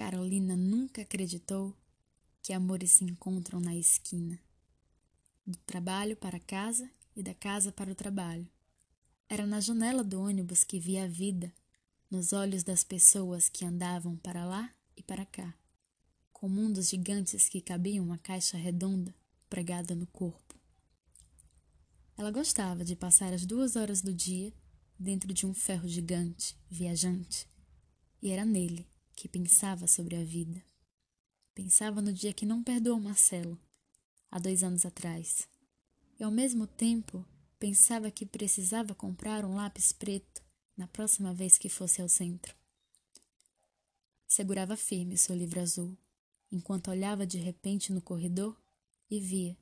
Carolina nunca acreditou que amores se encontram na esquina, do trabalho para casa e da casa para o trabalho. Era na janela do ônibus que via a vida, nos olhos das pessoas que andavam para lá e para cá, com mundos gigantes que cabiam uma caixa redonda pregada no corpo. Ela gostava de passar as duas horas do dia dentro de um ferro gigante, viajante, e era nele que pensava sobre a vida. Pensava no dia que não perdoou Marcelo, há dois anos atrás. E ao mesmo tempo pensava que precisava comprar um lápis preto na próxima vez que fosse ao centro. Segurava firme seu livro azul, enquanto olhava de repente no corredor e via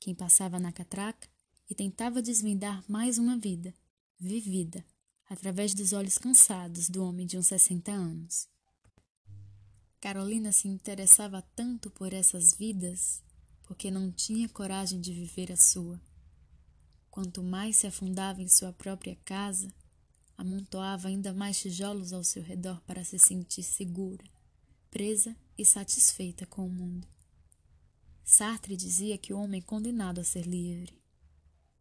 quem passava na catraca e tentava desvendar mais uma vida, vivida, através dos olhos cansados do homem de uns sessenta anos. Carolina se interessava tanto por essas vidas porque não tinha coragem de viver a sua. Quanto mais se afundava em sua própria casa, amontoava ainda mais tijolos ao seu redor para se sentir segura, presa e satisfeita com o mundo. Sartre dizia que o homem é condenado a ser livre,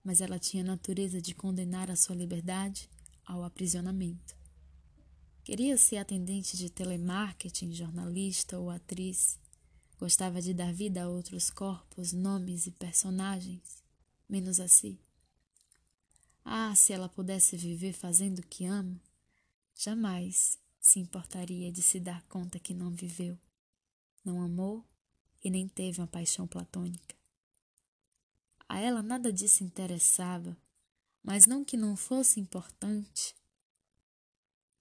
mas ela tinha a natureza de condenar a sua liberdade ao aprisionamento. Queria ser atendente de telemarketing, jornalista ou atriz. Gostava de dar vida a outros corpos, nomes e personagens, menos a si. Ah, se ela pudesse viver fazendo o que ama, jamais se importaria de se dar conta que não viveu, não amou e nem teve uma paixão platônica. A ela nada disso interessava, mas não que não fosse importante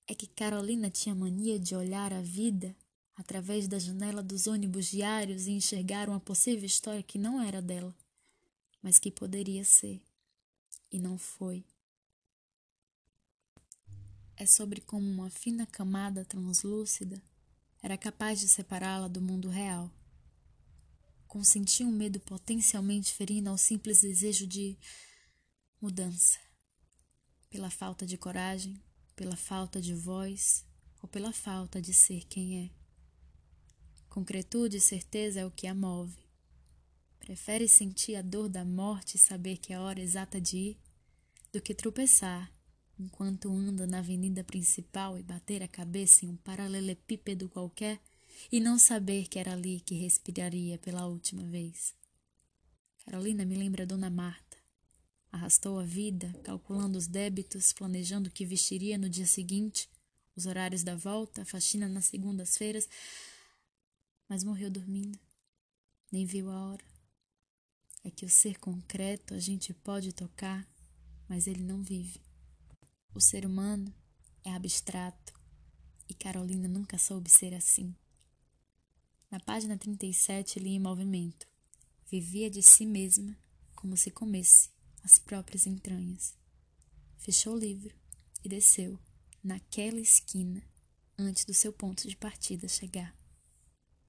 é que Carolina tinha mania de olhar a vida através da janela dos ônibus diários e enxergar uma possível história que não era dela, mas que poderia ser, e não foi. É sobre como uma fina camada translúcida era capaz de separá-la do mundo real. Consentia um medo potencialmente ferindo ao simples desejo de mudança, pela falta de coragem pela falta de voz ou pela falta de ser quem é. Concretude e certeza é o que a move. Prefere sentir a dor da morte e saber que é a hora exata de ir, do que tropeçar enquanto anda na avenida principal e bater a cabeça em um paralelepípedo qualquer e não saber que era ali que respiraria pela última vez. Carolina me lembra Dona Marta Arrastou a vida, calculando os débitos, planejando o que vestiria no dia seguinte, os horários da volta, a faxina nas segundas-feiras, mas morreu dormindo. Nem viu a hora. É que o ser concreto a gente pode tocar, mas ele não vive. O ser humano é abstrato e Carolina nunca soube ser assim. Na página 37 li em movimento. Vivia de si mesma como se comesse as próprias entranhas. Fechou o livro e desceu naquela esquina antes do seu ponto de partida chegar.